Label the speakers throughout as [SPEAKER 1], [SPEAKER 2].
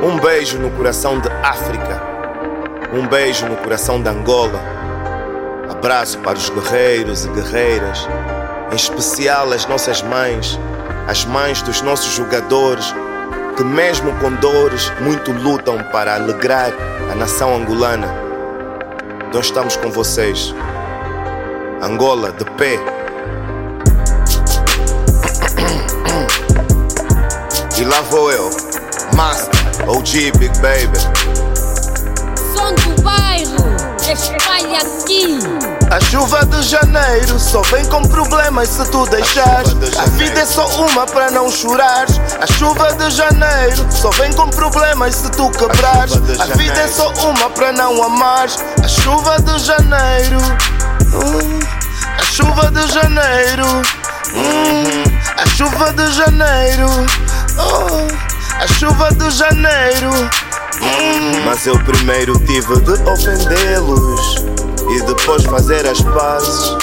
[SPEAKER 1] Um beijo no coração de África. Um beijo no coração de Angola. Abraço para os guerreiros e guerreiras, em especial as nossas mães, as mães dos nossos jogadores, que mesmo com dores muito lutam para alegrar a nação angolana. Nós estamos com vocês. Angola de pé. E lá vou eu, Master, OG, Big Baby.
[SPEAKER 2] Som do bairro, espalha aqui.
[SPEAKER 1] A chuva de janeiro só vem com problemas se tu deixares.
[SPEAKER 3] de
[SPEAKER 1] A vida é só uma para não chorares. A chuva de janeiro só vem com problemas se tu quebrares.
[SPEAKER 3] de
[SPEAKER 1] A vida é só uma para não amares. A chuva de janeiro. hum, a chuva de janeiro. hum, a chuva de janeiro. oh, chuva de janeiro. hum. Mas eu primeiro tive de ofendê-los e depois fazer as pazes.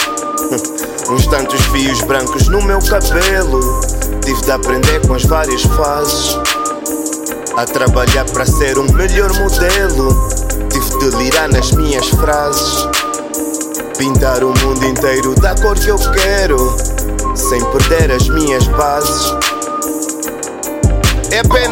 [SPEAKER 1] Uns tantos fios brancos no meu cabelo. Tive de aprender com as várias fases. A trabalhar para ser um melhor modelo. Tive de lirar nas minhas frases. Pintar o mundo inteiro da cor que eu quero. Sem perder as minhas bases.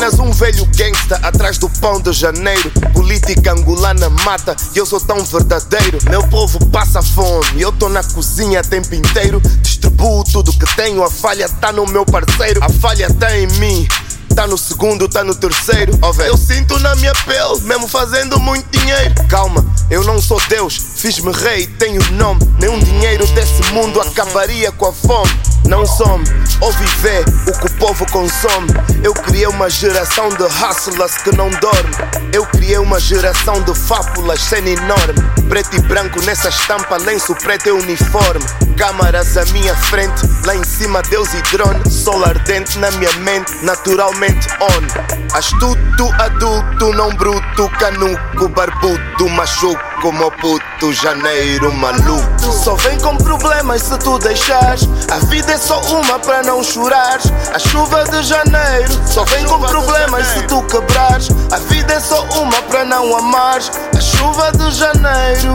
[SPEAKER 1] Apenas um velho gangsta atrás do pão de janeiro. Política angolana mata e eu sou tão verdadeiro. Meu povo passa fome eu tô na cozinha o tempo inteiro. Distribuo tudo que tenho, a falha tá no meu parceiro. A falha tá em mim. Tá no segundo, tá no terceiro. Velho, eu sinto na minha pele, mesmo fazendo muito dinheiro. Calma, eu não sou Deus, fiz-me rei, tenho nome. Nenhum dinheiro desse mundo acabaria com a fome. Não some, ou viver o que povo consome. Eu criei uma geração de hustlers que não dorme. Eu criei uma geração de fábulas sendo enorme. Preto e branco nessa estampa, lenço preto é uniforme. Câmaras à minha frente, lá em cima Deus e drone. Sol ardente na minha mente, naturalmente on. Astuto, adulto, não bruto, canuco, barbudo, machuco, meu puto, janeiro maluco. Só vem com problemas se tu deixares. A vida é só uma para não chorares. A chuva de janeiro só vem com problemas se tu quebrares. A vida é só uma para não amares. A chuva de janeiro.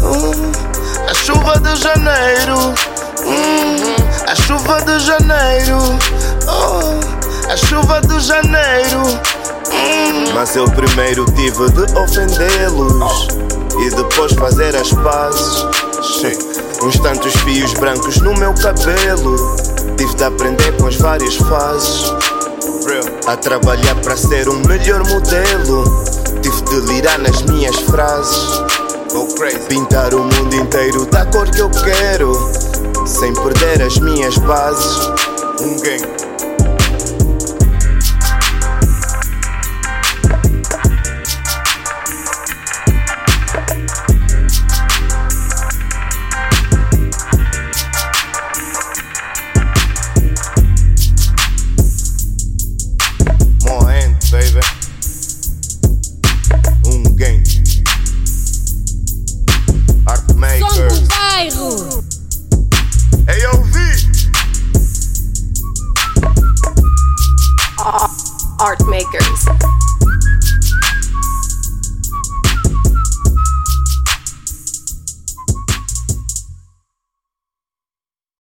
[SPEAKER 1] hum, a chuva de janeiro. hum, a chuva de janeiro. oh, a chuva de janeiro. hum. Mas eu primeiro tive de ofendê-los e depois fazer as pazes. Uns tantos fios brancos no meu cabelo. Tive de aprender com as várias fases. A trabalhar para ser um melhor modelo. Tive de lirar nas minhas frases. Pintar o mundo inteiro da cor que eu quero. Sem perder as minhas bases. Um gang.